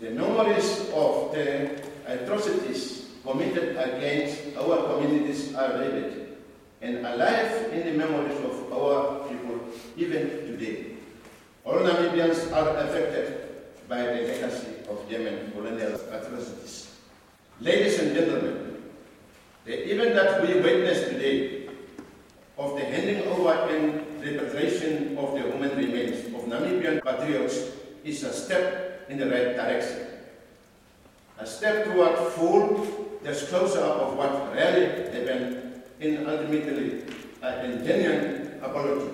The memories of the atrocities committed against our communities are vivid and alive in the memories of our people even today. All Namibians are affected by the legacy of German colonial atrocities. Ladies and gentlemen, the event that we witness today of the handing over and repatriation of the human remains of Namibian patriots is a step in the right direction. A step toward full disclosure of what really happened in ultimately uh, a genuine apology.